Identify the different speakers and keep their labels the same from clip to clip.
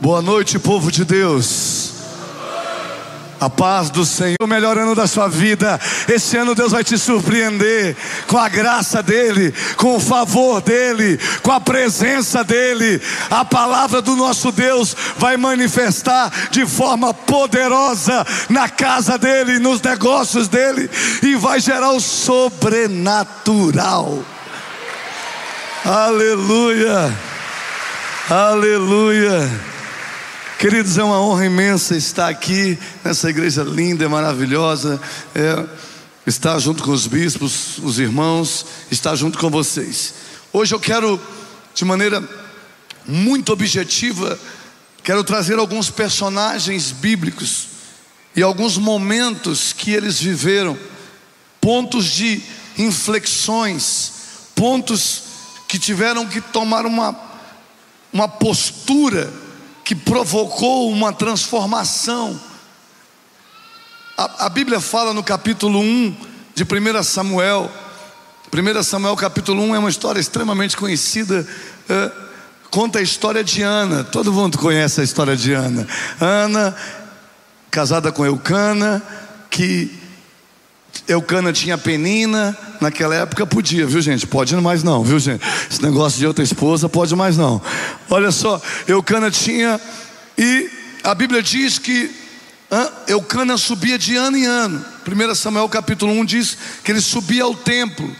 Speaker 1: Boa noite, povo de Deus. A paz do Senhor, o melhor ano da sua vida. Esse ano Deus vai te surpreender com a graça dEle, com o favor dEle, com a presença dEle. A palavra do nosso Deus vai manifestar de forma poderosa na casa dEle, nos negócios dEle, e vai gerar o sobrenatural. Aleluia, aleluia. Queridos, é uma honra imensa estar aqui nessa igreja linda e maravilhosa, é, estar junto com os bispos, os irmãos, estar junto com vocês. Hoje eu quero, de maneira muito objetiva, quero trazer alguns personagens bíblicos e alguns momentos que eles viveram, pontos de inflexões, pontos que tiveram que tomar uma, uma postura que provocou uma transformação. A, a, Bíblia fala no capítulo 1 de 1 Samuel. 1 Samuel capítulo 1 é uma história extremamente conhecida. É, conta a história de Ana. Todo mundo conhece a história de Ana. Ana, casada com Eucana, que Eucana tinha penina, naquela época podia, viu gente? Pode mais não, viu gente? Esse negócio de outra esposa pode mais não. Olha só, Eucana tinha, e a Bíblia diz que Eucana subia de ano em ano. 1 Samuel capítulo 1 diz que ele subia ao templo,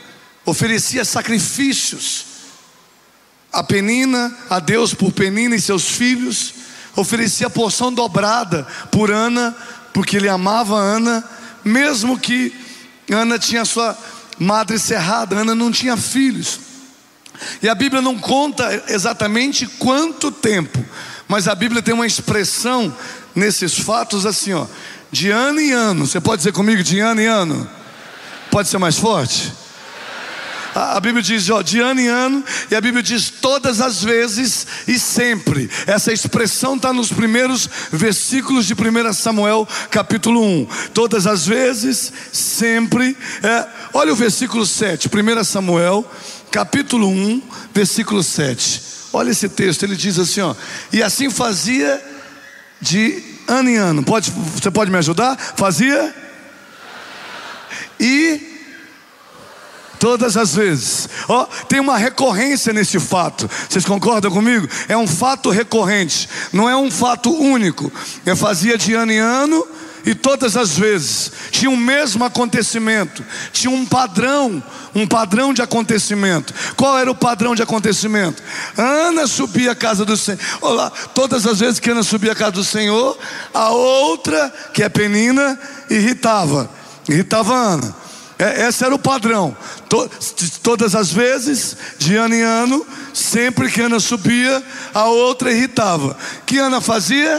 Speaker 1: oferecia sacrifícios a Penina, a Deus por Penina e seus filhos, oferecia porção dobrada por Ana, porque ele amava Ana, mesmo que Ana tinha sua madre cerrada, Ana não tinha filhos. E a Bíblia não conta exatamente quanto tempo, mas a Bíblia tem uma expressão nesses fatos assim, ó, de ano em ano. Você pode dizer comigo de ano em ano? Pode ser mais forte? A, Bíblia diz, ó, de ano em ano, e a Bíblia diz todas as vezes e sempre. Essa expressão está nos primeiros versículos de 1 Samuel, capítulo 1. Todas as vezes, sempre. É, olha o versículo 7, 1 Samuel, capítulo 1, versículo 7. Olha esse texto, ele diz assim, ó, e assim fazia de ano em ano. Pode, você pode me ajudar? Fazia e Todas as vezes. Ó, oh, tem uma recorrência nesse fato. Vocês concordam comigo? É um fato recorrente, não é um fato único. Eu fazia de ano em ano e todas as vezes tinha o mesmo acontecimento, tinha um padrão, um padrão de acontecimento. Qual era o padrão de acontecimento? Ana subia à casa do Senhor. Olá, todas as vezes que Ana subia à casa do Senhor, a outra, que é Penina, irritava. Irritava Ana. É, esse era o padrão. todas as vezes, de ano em ano, sempre que Ana subia, a outra irritava. Que Ana fazia?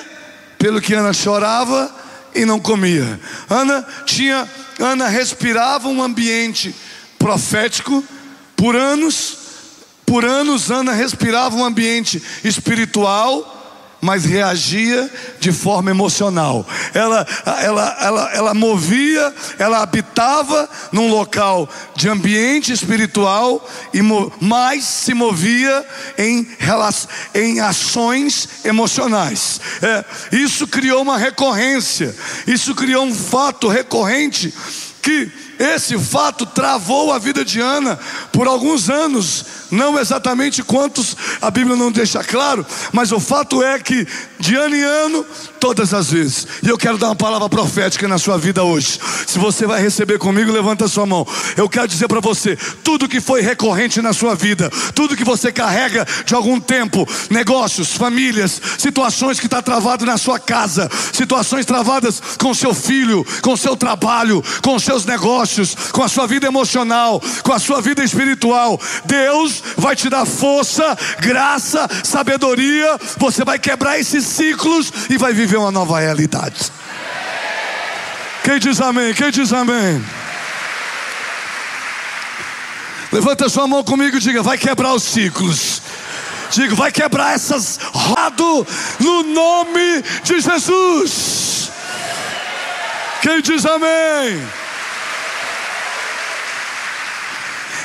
Speaker 1: Pelo que Ana chorava e não comia. Ana tinha, Ana respirava um ambiente profético por anos. Por anos Ana respirava um ambiente espiritual mas reagia de forma emocional. Ela, ela, ela, ela movia, ela habitava num local de ambiente espiritual, e mais se movia em, em ações emocionais. É, isso criou uma recorrência, isso criou um fato recorrente que esse fato travou a vida de Ana por alguns anos, não exatamente quantos a Bíblia não deixa claro, mas o fato é que de ano em ano, todas as vezes. E eu quero dar uma palavra profética na sua vida hoje. Se você vai receber comigo, levanta a sua mão. Eu quero dizer para você, tudo que foi recorrente na sua vida, tudo que você carrega de algum tempo, negócios, famílias, situações que está travado na sua casa, situações travadas com seu filho, com seu trabalho, com seus negócios negócios, com a sua vida emocional, com a sua vida espiritual. Deus vai te dar força, graça, sabedoria. Você vai quebrar esses ciclos e vai viver uma nova realidade. Quem diz amém? Quem diz amém? Levanta sua mão comigo e diga: vai quebrar os ciclos. Diga, vai quebrar essas rodas no nome de Jesus. Quem diz amém?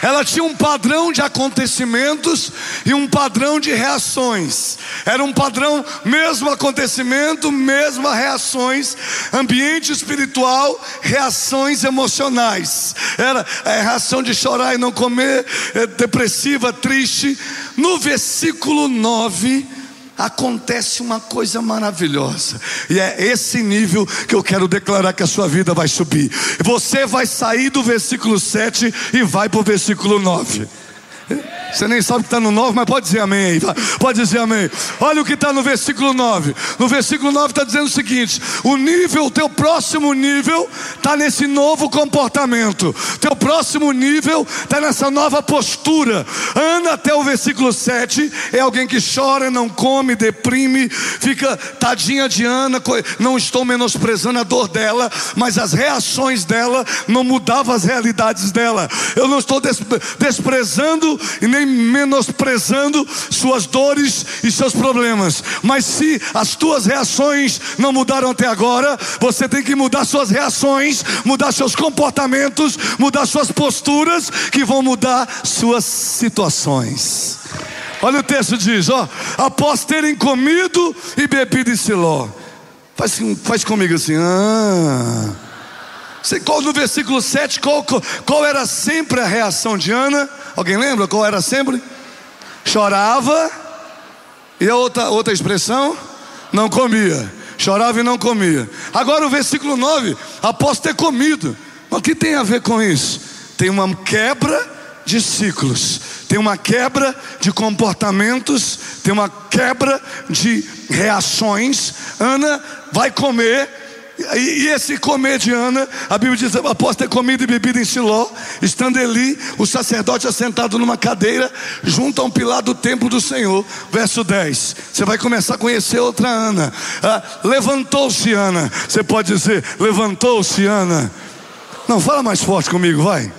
Speaker 1: Ela tinha um padrão de acontecimentos e um padrão de reações. Era um padrão, mesmo acontecimento, mesmas reações, ambiente espiritual, reações emocionais. Era a reação de chorar e não comer, é, depressiva, triste. No versículo 9, acontece uma coisa maravilhosa, e é esse nível que eu quero declarar que a sua vida vai subir. Você vai sair do versículo 7 e vai para o versículo 9. Você nem sabe que está no 9, mas pode dizer amém aí. Pode dizer amém. Olha o que está no versículo 9. No versículo 9 está dizendo o seguinte: o nível, o teu próximo nível, está nesse novo comportamento. Teu próximo nível está nessa nova postura. Anda até o versículo 7. É alguém que chora, não come, deprime, fica tadinha de Ana. Não estou menosprezando a dor dela, mas as reações dela não mudavam as realidades dela. Eu não estou desprezando e nem menosprezando suas dores e seus problemas. Mas se as tuas reações não mudaram até agora, você tem que mudar suas reações, mudar seus comportamentos, mudar suas posturas, que vão mudar suas situações. Olha o texto diz, ó, após terem comido e bebido em Siló. Faz, faz comigo assim, ah. Qual, no versículo 7, qual, qual era sempre a reação de Ana? Alguém lembra qual era sempre? Chorava. E a outra, outra expressão? Não comia. Chorava e não comia. Agora o versículo 9, após ter comido. O que tem a ver com isso? Tem uma quebra de ciclos, tem uma quebra de comportamentos, tem uma quebra de reações. Ana vai comer e, esse comer de Ana, a Bíblia diz: após ter comido e bebido em Siló, estando ali, o sacerdote assentado numa cadeira, junto a um pilar do templo do Senhor. Verso 10. Você vai começar a conhecer outra Ana. Ah, levantou-se Ana. Você pode dizer: levantou-se Ana. Não, fala mais forte comigo, vai.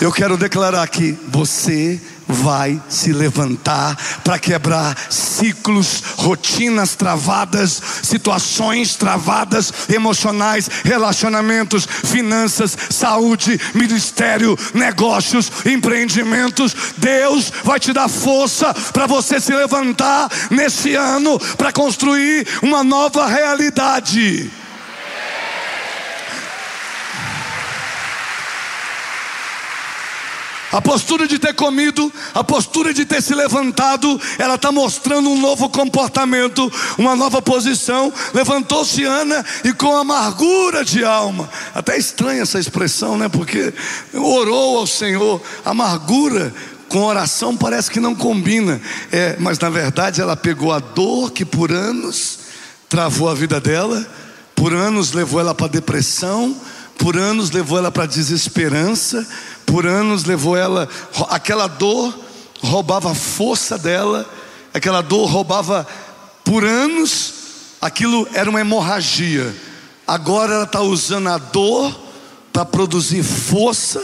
Speaker 1: Eu quero declarar aqui: você vai se levantar para quebrar ciclos, rotinas travadas, situações travadas, emocionais, relacionamentos, finanças, saúde, ministério, negócios, empreendimentos. Deus vai te dar força para você se levantar nesse ano para construir uma nova realidade. A postura de ter comido, a postura de ter se levantado, ela está mostrando um novo comportamento, uma nova posição. Levantou-se Ana e com amargura de alma. Até estranha essa expressão, né? Porque orou ao Senhor. Amargura com oração parece que não combina. É, mas na verdade ela pegou a dor que por anos travou a vida dela, por anos levou ela para depressão, por anos levou ela para desesperança por anos levou ela, aquela dor roubava a força dela, aquela dor roubava por anos, aquilo era uma hemorragia. Agora ela está usando a dor para produzir força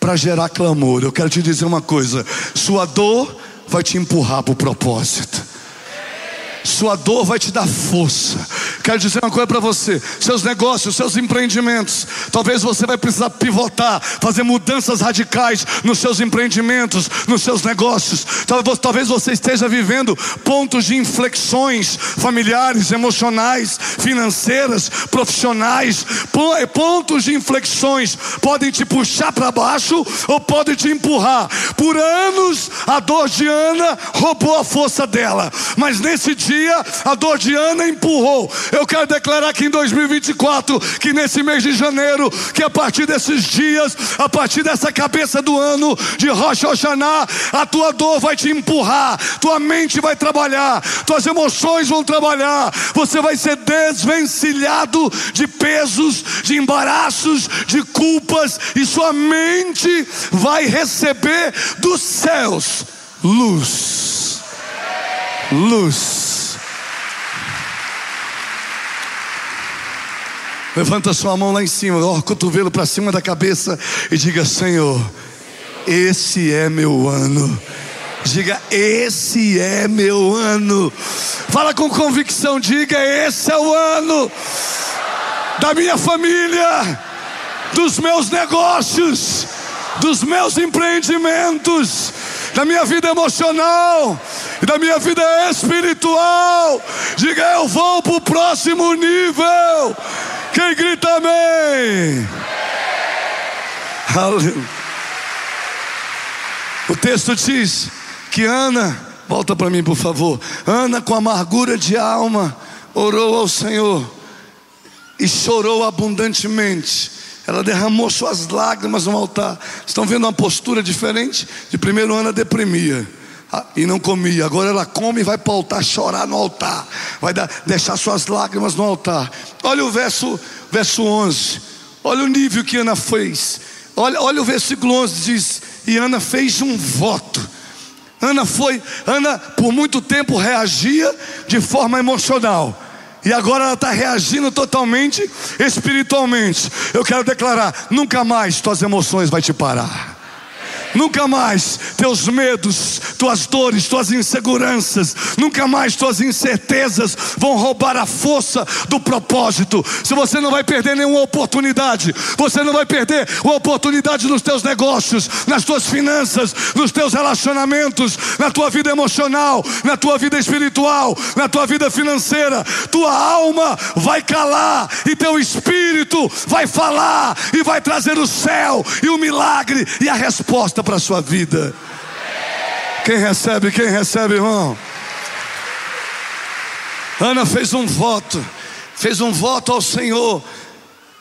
Speaker 1: para gerar clamor. Eu quero te dizer uma coisa: sua dor vai te empurrar para o propósito. Sua dor vai te dar força. Quero dizer uma coisa para você: seus negócios, seus empreendimentos. Talvez você vai precisar pivotar, fazer mudanças radicais nos seus empreendimentos, nos seus negócios. Talvez você esteja vivendo pontos de inflexões familiares, emocionais, financeiras, profissionais. Pontos de inflexões podem te puxar para baixo ou podem te empurrar. Por anos, a dor de Ana roubou a força dela, mas nesse dia dia, a dor de Ana empurrou. Eu quero declarar que em 2024, que nesse mês de janeiro, que a partir desses dias, a partir dessa cabeça do ano de Rocha Oxaná, a tua dor vai te empurrar, tua mente vai trabalhar, tuas emoções vão trabalhar, você vai ser desvencilhado de pesos, de embaraços, de culpas, e sua mente vai receber dos céus luz. Luz. Levanta sua mão lá em cima, ó, cotovelo para cima da cabeça e diga: Senhor, esse é meu ano. Diga, esse é meu ano. Fala com convicção, diga, esse é o ano da minha família, dos meus negócios, dos meus empreendimentos, da minha vida emocional e da minha vida espiritual. Diga, eu vou para o próximo nível. Quem grita amém? Aleluia. O texto diz que Ana, volta para mim por favor. Ana, com amargura de alma, orou ao Senhor e chorou abundantemente. Ela derramou suas lágrimas no altar. Estão vendo uma postura diferente? De primeiro Ana deprimia e não comia. Agora ela come e vai para o altar chorar no altar. Vai dar, deixar suas lágrimas no altar. Olha o verso, verso 11. Olha o nível que Ana fez. Olha, olha o versículo 11 diz: E Ana fez um voto. Ana foi, Ana por muito tempo reagia de forma emocional. E agora ela está reagindo totalmente espiritualmente. Eu quero declarar: nunca mais tuas emoções vai te parar. Nunca mais teus medos, tuas dores, tuas inseguranças, nunca mais tuas incertezas vão roubar a força do propósito. Se você não vai perder nenhuma oportunidade, você não vai perder uma oportunidade nos teus negócios, nas tuas finanças, nos teus relacionamentos, na tua vida emocional, na tua vida espiritual, na tua vida financeira. Tua alma vai calar e teu espírito vai falar e vai trazer o céu e o milagre e a resposta para a sua vida. Quem recebe, quem recebe, irmão? Ana fez um voto, fez um voto ao Senhor.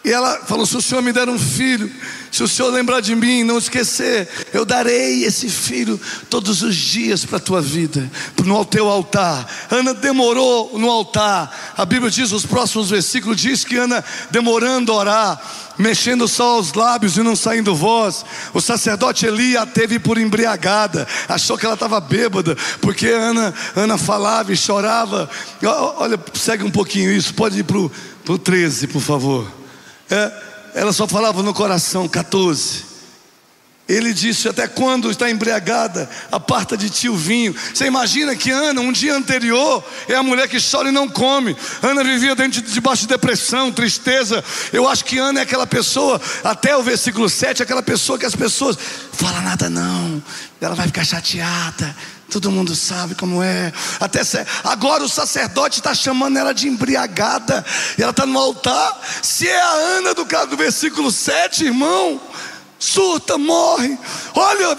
Speaker 1: E ela falou: se o Senhor me der um filho, se o Senhor lembrar de mim, não esquecer, eu darei esse filho todos os dias para a tua vida, no teu altar. Ana demorou no altar. A Bíblia diz, os próximos versículos diz que Ana demorando a orar, mexendo só os lábios e não saindo voz. O sacerdote Eli a teve por embriagada, achou que ela estava bêbada, porque Ana, Ana falava e chorava. Olha, segue um pouquinho isso, pode ir para o 13, por favor. É, ela só falava no coração, 14. Ele disse: Até quando está embriagada, aparta de ti o vinho. Você imagina que Ana, um dia anterior, é a mulher que chora e não come. Ana vivia dentro de, debaixo de depressão, tristeza. Eu acho que Ana é aquela pessoa, até o versículo 7, aquela pessoa que as pessoas fala nada não, ela vai ficar chateada. Todo mundo sabe como é. Até agora o sacerdote está chamando ela de embriagada. E ela está no altar. Se é a Ana do, do versículo 7, irmão, surta, morre. Olha,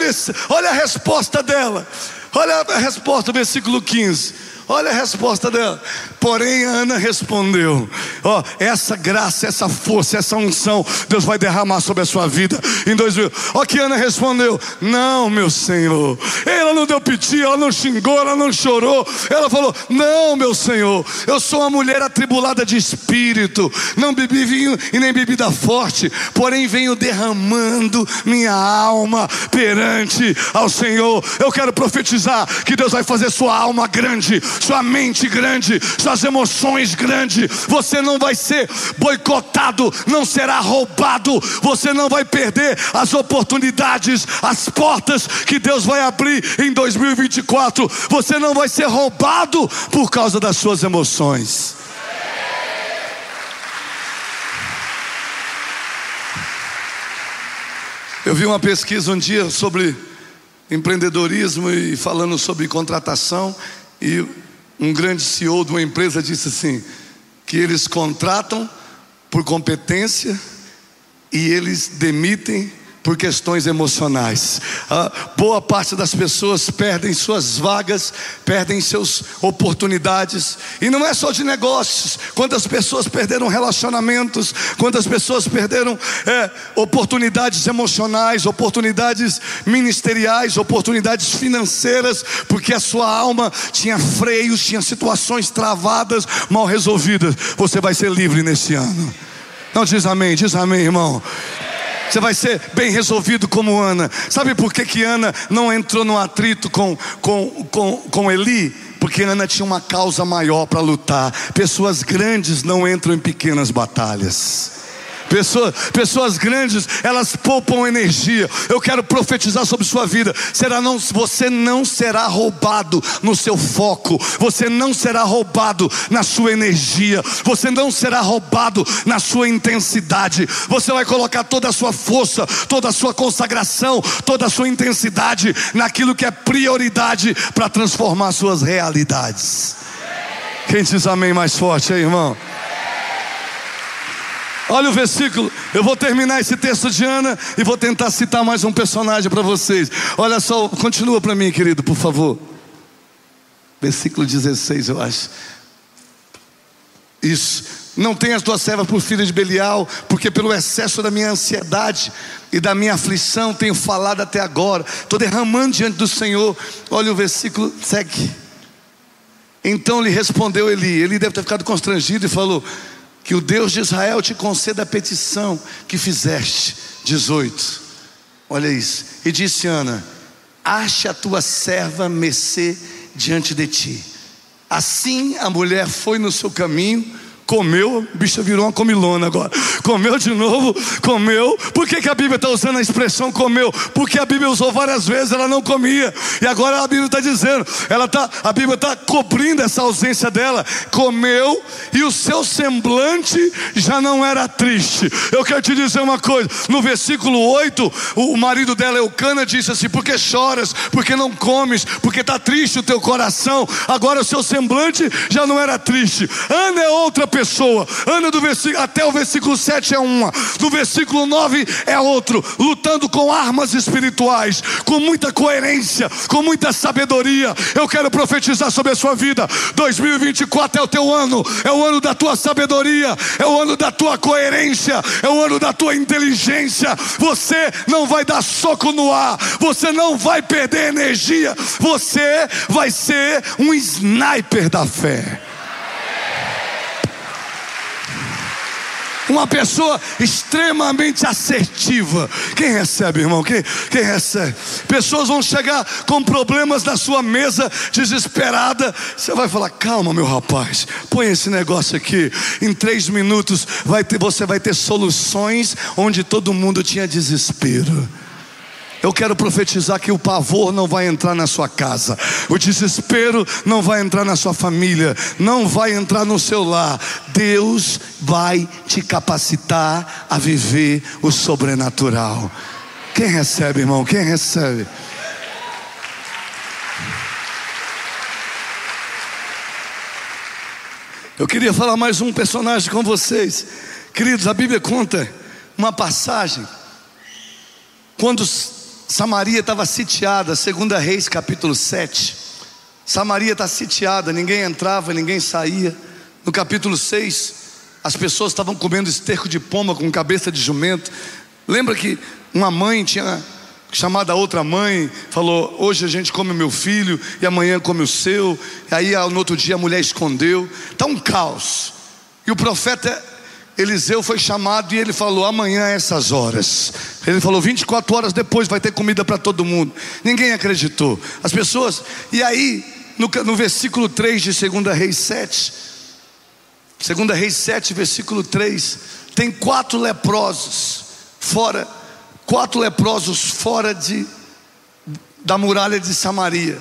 Speaker 1: olha a resposta dela. Olha a resposta, versículo 15. Olha a resposta dela. Porém, Ana respondeu: Ó, oh, essa graça, essa força, essa unção, Deus vai derramar sobre a sua vida em 2000. Ó, que Ana respondeu: Não, meu Senhor. Ela não deu piti, ela não xingou, ela não chorou. Ela falou: Não, meu Senhor. Eu sou uma mulher atribulada de espírito. Não bebi vinho e nem bebida forte. Porém, venho derramando minha alma perante ao Senhor. Eu quero profetizar que Deus vai fazer sua alma grande sua mente grande, suas emoções grandes. Você não vai ser boicotado, não será roubado, você não vai perder as oportunidades, as portas que Deus vai abrir em 2024. Você não vai ser roubado por causa das suas emoções. Eu vi uma pesquisa um dia sobre empreendedorismo e falando sobre contratação e um grande CEO de uma empresa disse assim: que eles contratam por competência e eles demitem por questões emocionais. Ah, boa parte das pessoas perdem suas vagas, perdem suas oportunidades, e não é só de negócios. Quantas pessoas perderam relacionamentos, quantas pessoas perderam é, oportunidades emocionais, oportunidades ministeriais, oportunidades financeiras, porque a sua alma tinha freios, tinha situações travadas, mal resolvidas. Você vai ser livre nesse ano. Não diz amém, diz amém, irmão. Você vai ser bem resolvido como Ana. Sabe por que, que Ana não entrou no atrito com, com, com, com Eli? Porque Ana tinha uma causa maior para lutar. Pessoas grandes não entram em pequenas batalhas. Pessoa, pessoas grandes, elas poupam energia. Eu quero profetizar sobre sua vida. Será não, você não será roubado no seu foco. Você não será roubado na sua energia. Você não será roubado na sua intensidade. Você vai colocar toda a sua força, toda a sua consagração, toda a sua intensidade naquilo que é prioridade para transformar suas realidades. Quem diz amém mais forte aí, irmão? Olha o versículo, eu vou terminar esse texto de Ana e vou tentar citar mais um personagem para vocês. Olha só, continua para mim, querido, por favor. Versículo 16, eu acho. Isso. Não tenhas tua serva por filha de Belial, porque pelo excesso da minha ansiedade e da minha aflição tenho falado até agora. Estou derramando diante do Senhor. Olha o versículo, segue. Então lhe respondeu Eli. Ele deve ter ficado constrangido e falou: que o Deus de Israel te conceda a petição que fizeste. 18. Olha isso. E disse Ana: Ache a tua serva Messê diante de ti. Assim a mulher foi no seu caminho Comeu, bicha virou uma comilona agora. Comeu de novo, comeu. Por que, que a Bíblia está usando a expressão comeu? Porque a Bíblia usou várias vezes, ela não comia. E agora a Bíblia está dizendo, ela tá, a Bíblia está cobrindo essa ausência dela. Comeu e o seu semblante já não era triste. Eu quero te dizer uma coisa: no versículo 8, o marido dela, Eucana, disse assim: Por que choras? Porque não comes? Porque está triste o teu coração. Agora o seu semblante já não era triste. Ana é outra pessoa. Ana do versículo até o versículo 7 é uma, do versículo 9 é outro, lutando com armas espirituais, com muita coerência, com muita sabedoria. Eu quero profetizar sobre a sua vida. 2024 é o teu ano, é o ano da tua sabedoria, é o ano da tua coerência, é o ano da tua inteligência. Você não vai dar soco no ar, você não vai perder energia, você vai ser um sniper da fé. Uma pessoa extremamente assertiva. Quem recebe, irmão? Quem, quem recebe? Pessoas vão chegar com problemas na sua mesa, desesperada. Você vai falar: calma, meu rapaz, põe esse negócio aqui. Em três minutos vai ter, você vai ter soluções onde todo mundo tinha desespero. Eu quero profetizar que o pavor não vai entrar na sua casa, o desespero não vai entrar na sua família, não vai entrar no seu lar. Deus vai te capacitar a viver o sobrenatural. Quem recebe, irmão? Quem recebe? Eu queria falar mais um personagem com vocês. Queridos, a Bíblia conta uma passagem quando Samaria estava sitiada, segunda Reis capítulo 7. Samaria está sitiada, ninguém entrava, ninguém saía. No capítulo 6, as pessoas estavam comendo esterco de pomba com cabeça de jumento. Lembra que uma mãe tinha chamado a outra mãe, falou: Hoje a gente come meu filho e amanhã come o seu. E aí no outro dia a mulher escondeu. Está um caos. E o profeta Eliseu foi chamado e ele falou: amanhã essas horas. Ele falou: 24 horas depois vai ter comida para todo mundo. Ninguém acreditou. As pessoas. E aí, no, no versículo 3 de 2 Reis 7, 2 Reis 7, versículo 3, tem quatro leprosos fora, quatro leprosos fora de, da muralha de Samaria.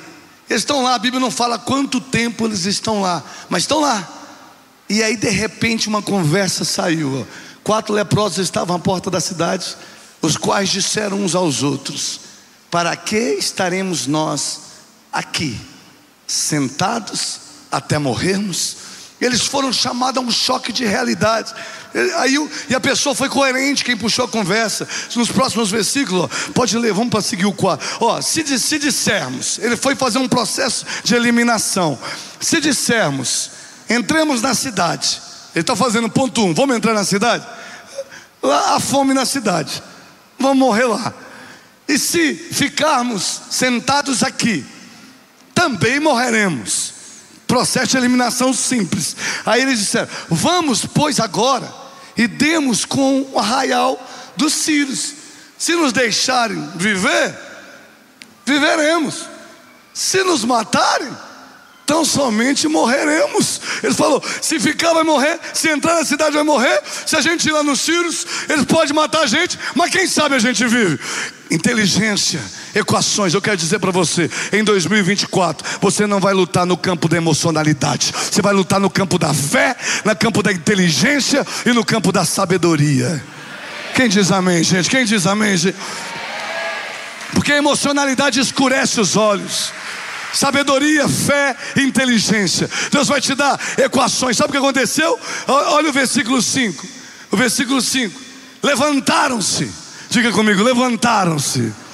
Speaker 1: Eles estão lá, a Bíblia não fala quanto tempo eles estão lá, mas estão lá. E aí, de repente, uma conversa saiu. Quatro leprosos estavam à porta da cidade, os quais disseram uns aos outros: Para que estaremos nós aqui, sentados até morrermos? Eles foram chamados a um choque de realidade. Aí, e a pessoa foi coerente, quem puxou a conversa. Nos próximos versículos, pode ler, vamos para seguir o quadro. Ó, se, se dissermos, ele foi fazer um processo de eliminação. Se dissermos, Entremos na cidade. Ele está fazendo ponto um. Vamos entrar na cidade? Lá há fome na cidade. Vamos morrer lá. E se ficarmos sentados aqui, também morreremos. Processo de eliminação simples. Aí eles disseram: Vamos, pois, agora e demos com o arraial dos sírios. Se nos deixarem viver, viveremos. Se nos matarem, tão somente morreremos. Ele falou: se ficar, vai morrer, se entrar na cidade, vai morrer, se a gente ir lá nos Sírios, eles podem matar a gente, mas quem sabe a gente vive. Inteligência, equações, eu quero dizer para você, em 2024, você não vai lutar no campo da emocionalidade, você vai lutar no campo da fé, no campo da inteligência e no campo da sabedoria. Quem diz amém, gente? Quem diz amém, gente? Porque a emocionalidade escurece os olhos. Sabedoria, fé, inteligência. Deus vai te dar equações. Sabe o que aconteceu? Olha o versículo 5. O versículo 5. Levantaram-se. Diga comigo, levantaram-se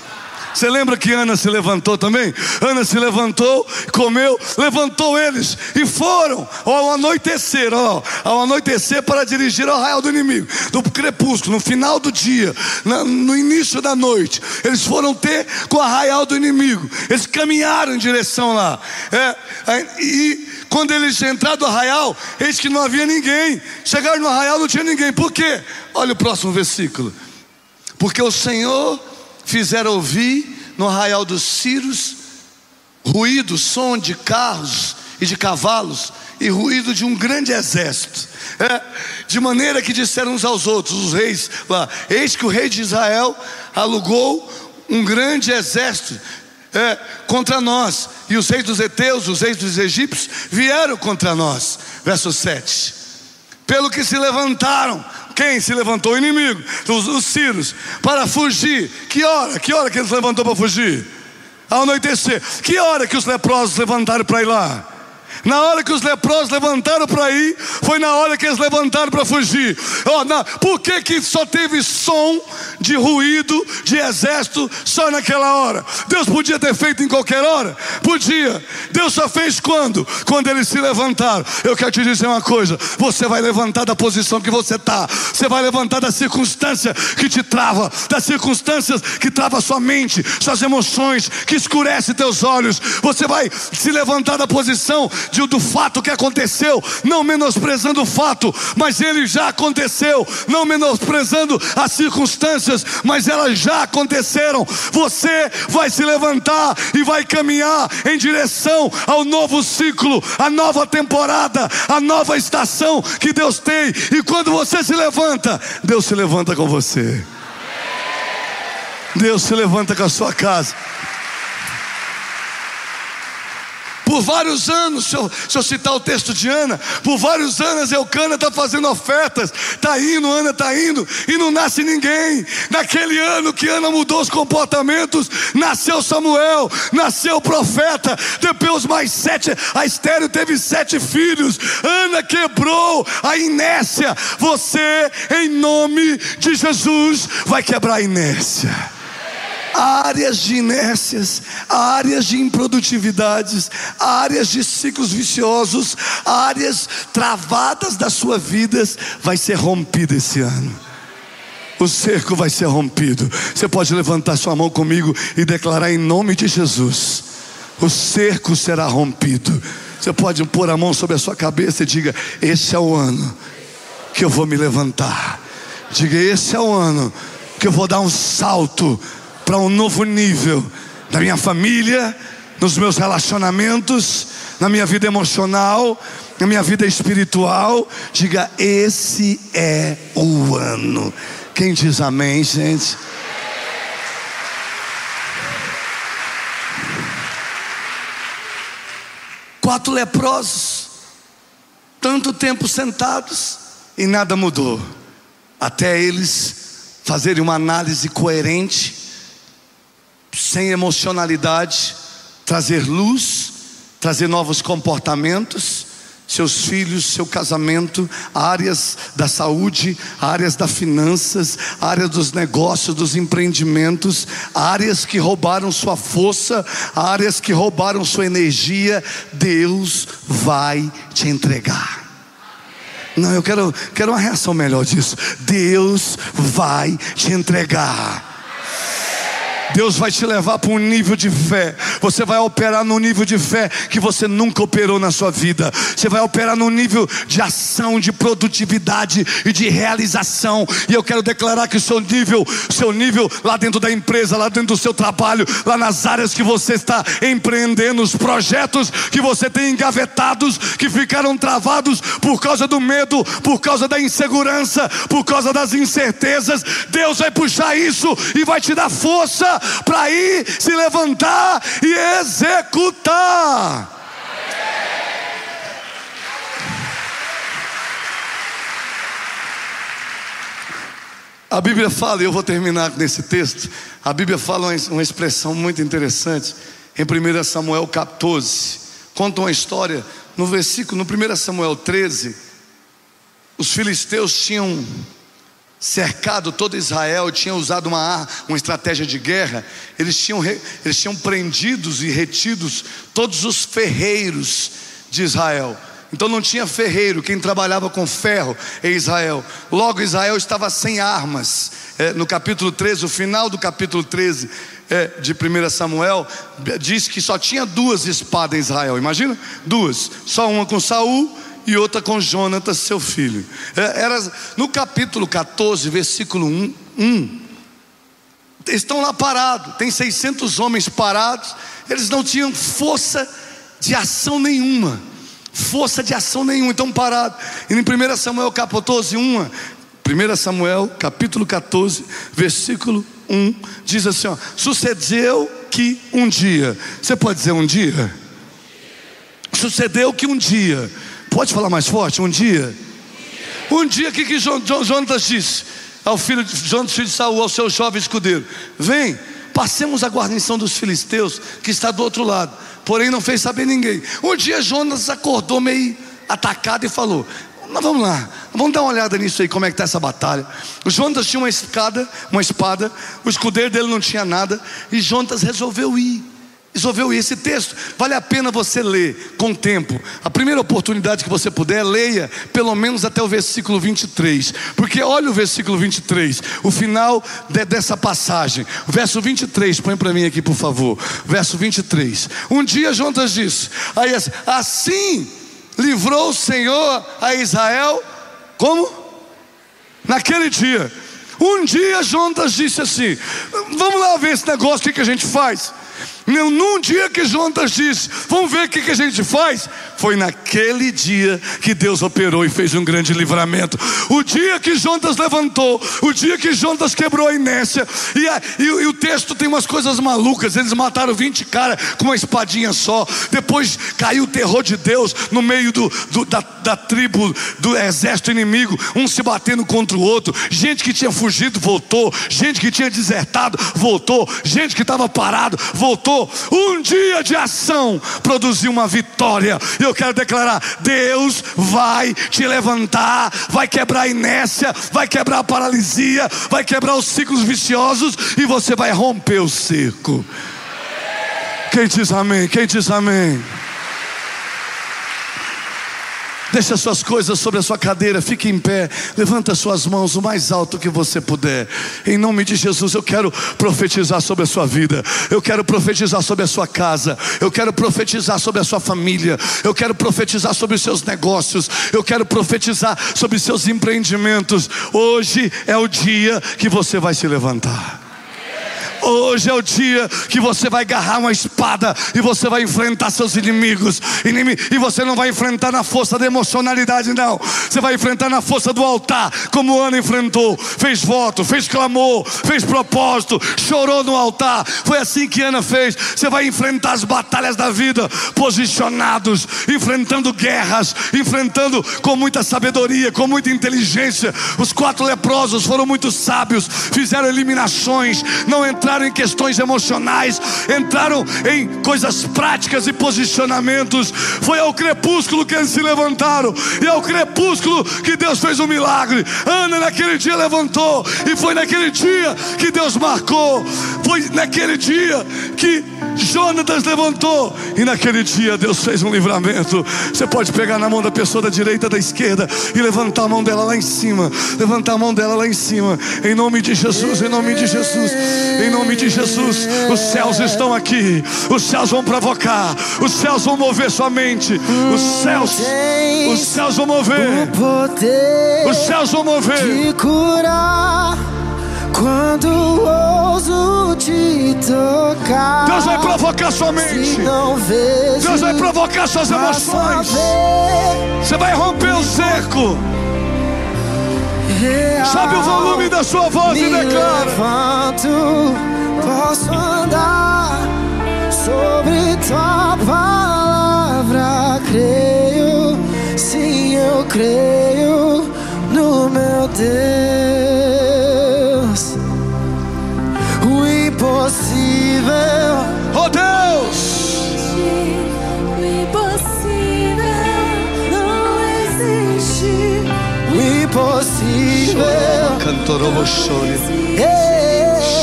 Speaker 1: você lembra que Ana se levantou também? Ana se levantou, comeu, levantou eles e foram ao anoitecer, ó, ao anoitecer para dirigir ao arraial do inimigo, do crepúsculo, no final do dia, no início da noite. Eles foram ter com o arraial do inimigo. Eles caminharam em direção lá. É, e quando eles entraram no arraial, eis que não havia ninguém. Chegaram no arraial, não tinha ninguém. Por quê? Olha o próximo versículo. Porque o Senhor fizeram ouvir no arraial dos Círios ruído, som de carros e de cavalos e ruído de um grande exército. É, de maneira que disseram uns aos outros, os reis lá: Eis que o rei de Israel alugou um grande exército é, contra nós, e os reis dos Eteus, os reis dos egípcios, vieram contra nós. Verso 7. Pelo que se levantaram quem se levantou? O inimigo, os, os sírios, para fugir. Que hora? Que hora que eles levantou para fugir? Ao anoitecer. Que hora que os leprosos levantaram para ir lá? Na hora que os leprosos levantaram para ir, foi na hora que eles levantaram para fugir. Oh, na, por que, que só teve som de ruído de exército só naquela hora? Deus podia ter feito em qualquer hora? Podia. Deus só fez quando? Quando eles se levantaram. Eu quero te dizer uma coisa: você vai levantar da posição que você está, você vai levantar da circunstância que te trava, das circunstâncias que trava sua mente, suas emoções, que escurece teus olhos. Você vai se levantar da posição de, do fato que aconteceu, não menosprezando o fato, mas ele já aconteceu, não menosprezando as circunstâncias, mas elas já aconteceram. Você vai se levantar e vai caminhar em direção ao novo ciclo, a nova temporada, a nova estação que Deus tem. E quando você se levanta, Deus se levanta com você. Deus se levanta com a sua casa. Por vários anos, se eu, se eu, citar o texto de Ana, por vários anos Eucana está fazendo ofertas, está indo, Ana está indo, e não nasce ninguém. Naquele ano que Ana mudou os comportamentos, nasceu Samuel, nasceu o profeta, depois mais sete, a Estéreo teve sete filhos, Ana quebrou a inércia. Você, em nome de Jesus, vai quebrar a inércia áreas de inércias, áreas de improdutividades, áreas de ciclos viciosos, áreas travadas das suas vidas, vai ser rompida esse ano. O cerco vai ser rompido. Você pode levantar sua mão comigo e declarar em nome de Jesus: o cerco será rompido. Você pode pôr a mão sobre a sua cabeça e diga: Esse é o ano que eu vou me levantar. Diga: Esse é o ano que eu vou dar um salto para um novo nível na minha família, nos meus relacionamentos, na minha vida emocional, na minha vida espiritual. Diga: esse é o ano. Quem diz amém, gente? Quatro leprosos, tanto tempo sentados e nada mudou, até eles fazerem uma análise coerente sem emocionalidade, trazer luz, trazer novos comportamentos, seus filhos, seu casamento, áreas da saúde, áreas das finanças, áreas dos negócios, dos empreendimentos, áreas que roubaram sua força, áreas que roubaram sua energia, Deus vai te entregar. Não, eu quero, quero uma reação melhor disso. Deus vai te entregar. Deus vai te levar para um nível de fé. Você vai operar num nível de fé que você nunca operou na sua vida. Você vai operar num nível de ação, de produtividade e de realização. E eu quero declarar que o seu nível, seu nível lá dentro da empresa, lá dentro do seu trabalho, lá nas áreas que você está empreendendo, os projetos que você tem engavetados, que ficaram travados por causa do medo, por causa da insegurança, por causa das incertezas. Deus vai puxar isso e vai te dar força para ir se levantar e executar. A Bíblia fala, e eu vou terminar nesse texto. A Bíblia fala uma expressão muito interessante em 1 Samuel 14. Conta uma história no versículo, no 1 Samuel 13. Os filisteus tinham cercado todo Israel, tinham usado uma, uma estratégia de guerra, eles tinham, eles tinham prendidos e retidos todos os ferreiros de Israel. Então não tinha ferreiro, quem trabalhava com ferro em Israel. Logo Israel estava sem armas. É, no capítulo 13, o final do capítulo 13 é, de 1 Samuel, diz que só tinha duas espadas em Israel. Imagina? Duas. Só uma com Saul e outra com Jonatas, seu filho. É, era no capítulo 14, versículo 1, 1 estão lá parados, tem 600 homens parados, eles não tinham força de ação nenhuma, força de ação nenhuma, estão parados. E em 1 Samuel capítulo 14, 1, 1 Samuel capítulo 14, versículo 1, diz assim: ó, sucedeu que um dia, você pode dizer um dia? Sucedeu que um dia Pode falar mais forte? Um dia. Um dia, o que, que Jonatas disse ao filho de Jonatas, filho de Saul, ao seu jovem escudeiro: Vem, passemos a guarnição dos filisteus, que está do outro lado. Porém, não fez saber ninguém. Um dia, Jonas acordou meio atacado e falou: mas vamos lá, vamos dar uma olhada nisso aí, como é que está essa batalha. O Jonas tinha uma escada, uma espada, o escudeiro dele não tinha nada, e Jonas resolveu ir. Resolveu esse texto, vale a pena você ler com tempo. A primeira oportunidade que você puder, leia pelo menos até o versículo 23. Porque olha o versículo 23, o final de, dessa passagem. Verso 23, põe para mim aqui, por favor. Verso 23. Um dia Jonas disse: Assim livrou o Senhor a Israel, como? Naquele dia. Um dia Jonas disse assim: Vamos lá ver esse negócio, o que, que a gente faz? Num dia que Jonas disse, vamos ver o que, que a gente faz. Foi naquele dia que Deus operou e fez um grande livramento. O dia que Jonas levantou, o dia que Jonas quebrou a inércia. E, a, e, e o texto tem umas coisas malucas. Eles mataram 20 caras com uma espadinha só. Depois caiu o terror de Deus no meio do, do da, da tribo, do exército inimigo, um se batendo contra o outro. Gente que tinha fugido voltou. Gente que tinha desertado voltou. Gente que estava parado voltou. Um dia de ação produziu uma vitória. Eu quero declarar: Deus vai te levantar, vai quebrar a inércia, vai quebrar a paralisia, vai quebrar os ciclos viciosos e você vai romper o cerco. Quem diz amém? Quem diz amém? Deixa suas coisas sobre a sua cadeira, fique em pé, levanta suas mãos o mais alto que você puder. Em nome de Jesus, eu quero profetizar sobre a sua vida. Eu quero profetizar sobre a sua casa. Eu quero profetizar sobre a sua família. Eu quero profetizar sobre os seus negócios. Eu quero profetizar sobre os seus empreendimentos. Hoje é o dia que você vai se levantar. Hoje é o dia que você vai agarrar uma espada e você vai enfrentar seus inimigos. E você não vai enfrentar na força da emocionalidade, não. Você vai enfrentar na força do altar, como Ana enfrentou. Fez voto, fez clamor, fez propósito, chorou no altar. Foi assim que Ana fez. Você vai enfrentar as batalhas da vida, posicionados, enfrentando guerras, enfrentando com muita sabedoria, com muita inteligência. Os quatro leprosos foram muito sábios, fizeram eliminações, não entraram entraram em questões emocionais, entraram em coisas práticas e posicionamentos. Foi ao crepúsculo que eles se levantaram, e ao crepúsculo que Deus fez um milagre. Ana naquele dia levantou, e foi naquele dia que Deus marcou. Foi naquele dia que Jonatas levantou e naquele dia Deus fez um livramento. Você pode pegar na mão da pessoa da direita, da esquerda e levantar a mão dela lá em cima. Levantar a mão dela lá em cima. Em nome de Jesus, em nome de Jesus, em nome de Jesus. Os céus estão aqui. Os céus vão provocar. Os céus vão mover sua mente. Os céus, os céus vão mover. Os céus vão mover.
Speaker 2: Quando ouso te tocar.
Speaker 1: Deus vai provocar sua mente. Deus vai provocar suas emoções. Você vai romper o cerco. Sabe o volume da sua voz
Speaker 2: Me
Speaker 1: e declara.
Speaker 2: levanto, posso andar sobre tua palavra. Creio, sim, eu creio no meu Deus. Impossível.
Speaker 1: Oh Deus,
Speaker 3: O impossível não existe.
Speaker 2: O impossível.
Speaker 1: cantorobo chore,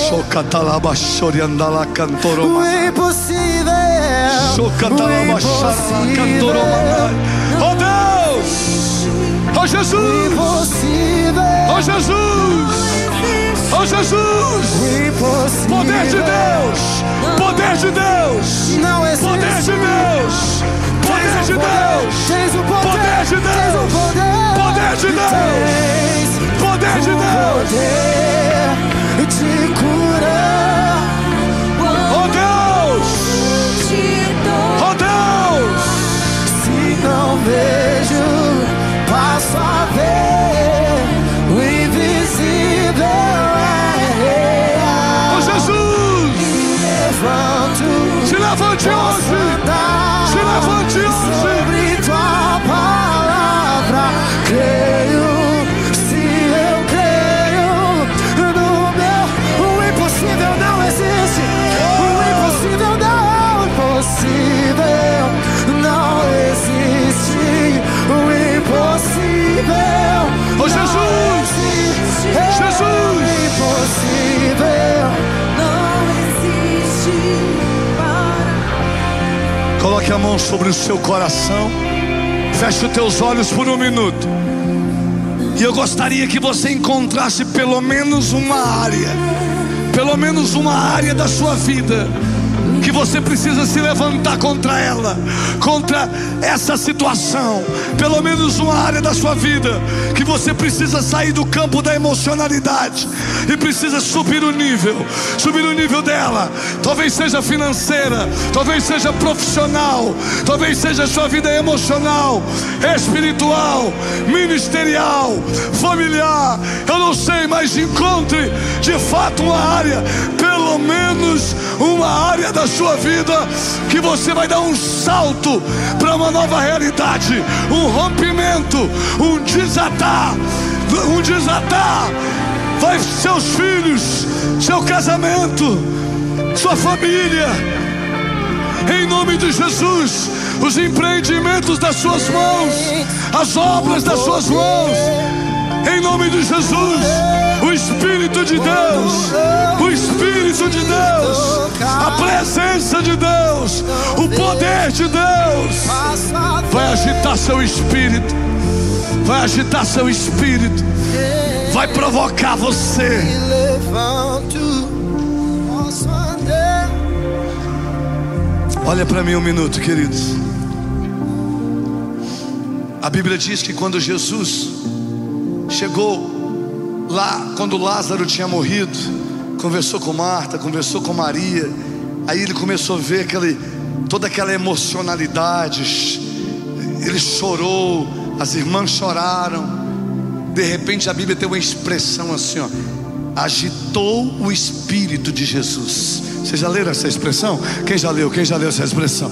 Speaker 1: chocatalaba chore andala cantoroma,
Speaker 2: o impossível.
Speaker 1: chocatalaba
Speaker 2: o
Speaker 1: charla cantoroma. Oh Deus, oh Jesus,
Speaker 2: impossível.
Speaker 1: oh Jesus, oh Jesus. Poder de Deus, poder de Deus, poder de Deus, poder de Deus,
Speaker 2: poder.
Speaker 1: de Deus,
Speaker 2: poder.
Speaker 1: de Deus, poder de Deus.
Speaker 2: de curar.
Speaker 1: Oh Deus, oh Deus,
Speaker 2: Se não vejo, passo a ver.
Speaker 1: A mão sobre o seu coração. Feche os teus olhos por um minuto. E eu gostaria que você encontrasse pelo menos uma área, pelo menos uma área da sua vida que você precisa se levantar contra ela, contra essa situação. Pelo menos uma área da sua vida que você precisa sair do campo da emocionalidade e precisa subir o nível, subir o nível dela. Talvez seja financeira, talvez seja profissional, talvez seja sua vida emocional, espiritual, ministerial, familiar. Eu não sei, mas encontre de fato uma área, pelo menos uma área da sua vida que você vai dar um salto para uma nova realidade, um rompimento, um desatar, um desatar. Vai seus filhos, seu casamento, sua família. Em nome de Jesus, os empreendimentos das suas mãos, as obras das suas mãos. Em nome de Jesus, o Espírito de Deus, o Espírito de Deus, a presença de Deus, o poder de Deus vai agitar seu espírito, vai agitar seu espírito, vai provocar você. Olha para mim um minuto, queridos. A Bíblia diz que quando Jesus chegou lá, quando Lázaro tinha morrido, conversou com Marta, conversou com Maria, aí ele começou a ver aquele, toda aquela emocionalidade, ele chorou, as irmãs choraram, de repente a Bíblia tem uma expressão assim, ó, agitou o espírito de Jesus. Vocês já leram essa expressão? Quem já leu? Quem já leu essa expressão?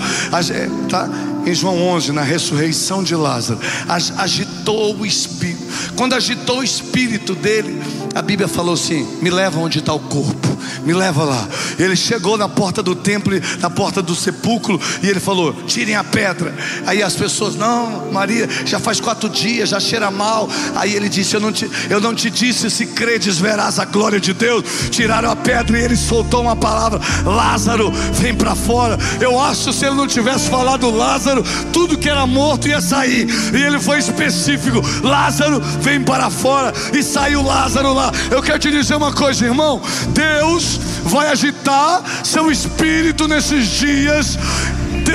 Speaker 1: É, Tá em João 11, na ressurreição de Lázaro. Ag- Agitou o espírito. Quando agitou o espírito dele, a Bíblia falou assim: Me leva onde está o corpo. me leva lá. Ele chegou na porta do templo, na porta do sepulcro, e ele falou: tirem a pedra. Aí as pessoas, não, Maria, já faz quatro dias, já cheira mal. Aí ele disse: Eu não te, eu não te disse, se credes, verás a glória de Deus. Tiraram a pedra e ele soltou uma palavra: Lázaro, vem para fora. Eu acho se ele não tivesse falado Lázaro, tudo que era morto ia sair. E ele foi específico: Lázaro, vem para fora. E saiu Lázaro lá. Eu quero te dizer uma coisa, irmão: Deus vai agitar seu espírito nesses dias.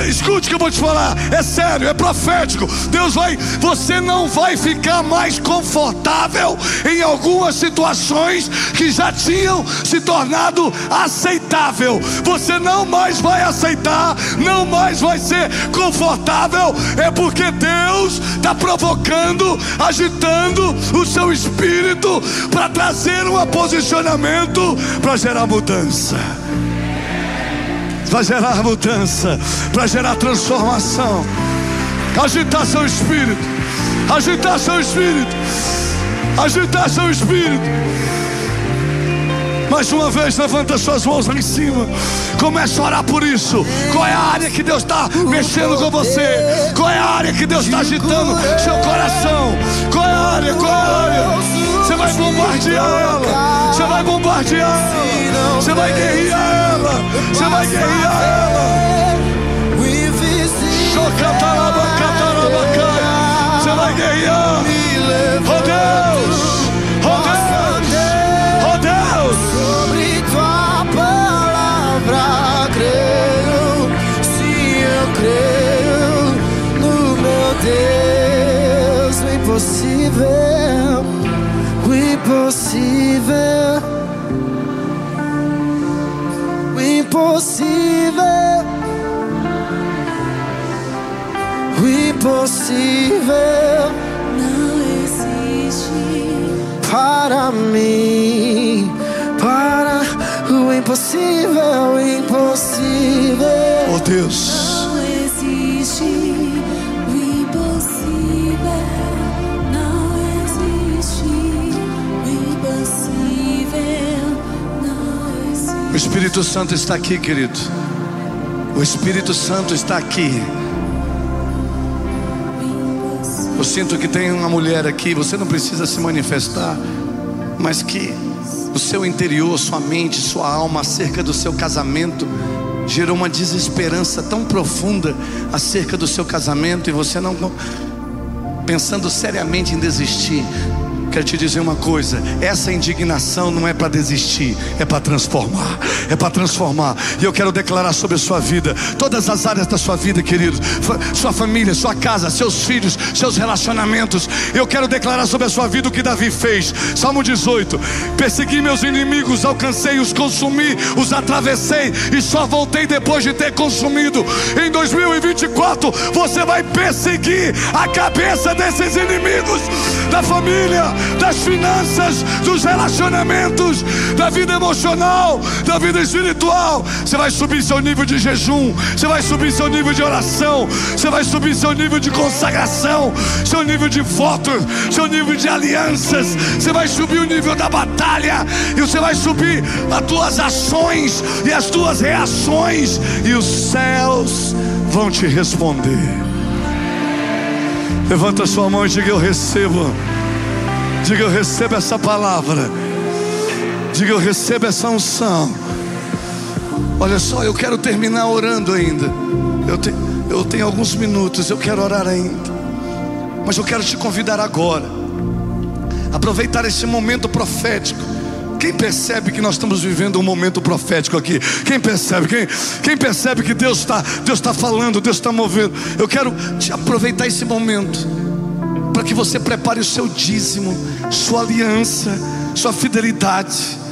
Speaker 1: Escute o que eu vou te falar, é sério, é profético. Deus vai, você não vai ficar mais confortável em algumas situações que já tinham se tornado aceitável. Você não mais vai aceitar, não mais vai ser confortável, é porque Deus está provocando, agitando o seu espírito para trazer um posicionamento para gerar mudança para gerar mudança, para gerar transformação. Agitar seu espírito, agitar seu espírito, agitar seu espírito. Mais uma vez, levanta suas mãos lá em cima. Comece a orar por isso. Qual é a área que Deus está mexendo com você? Qual é a área que Deus está agitando seu coração? Qual é a área? Qual é a área? Você vai bombardear ela. Você vai bombardear ela. Você vai guerrear ela. Você vai guerrear ela.
Speaker 2: We visit
Speaker 1: Chocatarabacatarabacaia. Você vai guerrear. Oh Deus! Oh Deus! Oh Deus!
Speaker 2: sobre tua palavra creio, sim eu creio no meu Deus, o impossível, impossível, o impossível, o impossível
Speaker 3: Não existe
Speaker 2: para mim, para o impossível, o impossível.
Speaker 1: Oh Deus! Espírito Santo está aqui, querido. O Espírito Santo está aqui. Eu sinto que tem uma mulher aqui, você não precisa se manifestar, mas que o seu interior, sua mente, sua alma acerca do seu casamento gerou uma desesperança tão profunda acerca do seu casamento e você não pensando seriamente em desistir. Quero te dizer uma coisa: essa indignação não é para desistir, é para transformar. É para transformar. E eu quero declarar sobre a sua vida, todas as áreas da sua vida, querido, sua família, sua casa, seus filhos, seus relacionamentos. Eu quero declarar sobre a sua vida o que Davi fez. Salmo 18: Persegui meus inimigos, alcancei, os consumi, os atravessei e só voltei depois de ter consumido. Em 2024, você vai perseguir a cabeça desses inimigos da família, das finanças, dos relacionamentos, da vida emocional, da vida espiritual. Você vai subir seu nível de jejum, você vai subir seu nível de oração, você vai subir seu nível de consagração, seu nível de votos, seu nível de alianças. Você vai subir o nível da batalha e você vai subir as tuas ações e as tuas reações e os céus vão te responder. Levanta sua mão e diga: Eu recebo. Diga: Eu recebo essa palavra. Diga: Eu recebo essa unção. Olha só, eu quero terminar orando ainda. Eu, te- eu tenho alguns minutos, eu quero orar ainda. Mas eu quero te convidar agora. Aproveitar esse momento profético. Quem percebe que nós estamos vivendo um momento profético aqui? Quem percebe? Quem, quem percebe que Deus está Deus está falando, Deus está movendo? Eu quero te aproveitar esse momento para que você prepare o seu dízimo, sua aliança, sua fidelidade.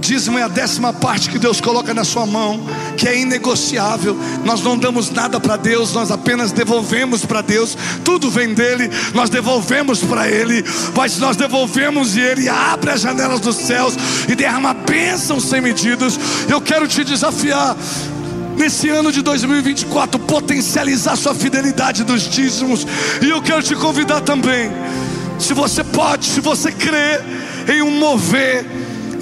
Speaker 1: Dízimo é a décima parte que Deus coloca na sua mão, que é inegociável. Nós não damos nada para Deus, nós apenas devolvemos para Deus. Tudo vem dele, nós devolvemos para Ele. Mas nós devolvemos e Ele abre as janelas dos céus e derrama bênçãos sem medidas. Eu quero te desafiar nesse ano de 2024 potencializar sua fidelidade dos dízimos. E eu quero te convidar também, se você pode, se você crê em um mover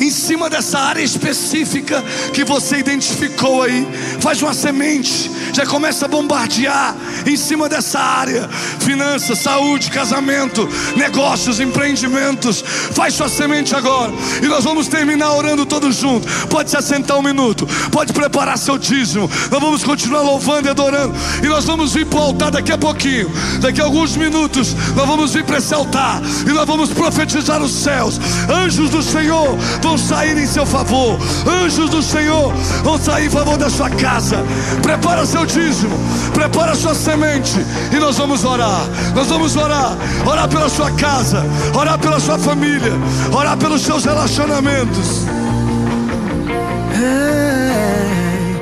Speaker 1: em cima dessa área específica que você identificou aí. Faz uma semente, já começa a bombardear em cima dessa área: finanças, saúde, casamento, negócios, empreendimentos. Faz sua semente agora e nós vamos terminar orando todos juntos. Pode se assentar um minuto, pode preparar seu dízimo. Nós vamos continuar louvando e adorando e nós vamos vir para o altar daqui a pouquinho. Daqui a alguns minutos, nós vamos vir para esse altar e nós vamos profetizar os céus. Anjos do Senhor vão sair em seu favor. Anjos do Senhor vão sair em favor da sua casa. Prepara seu dízimo, prepara sua semente e nós vamos orar. Nós vamos orar, orar pela sua casa, orar pela sua família, orar pelos seus relacionamentos.
Speaker 2: Hey.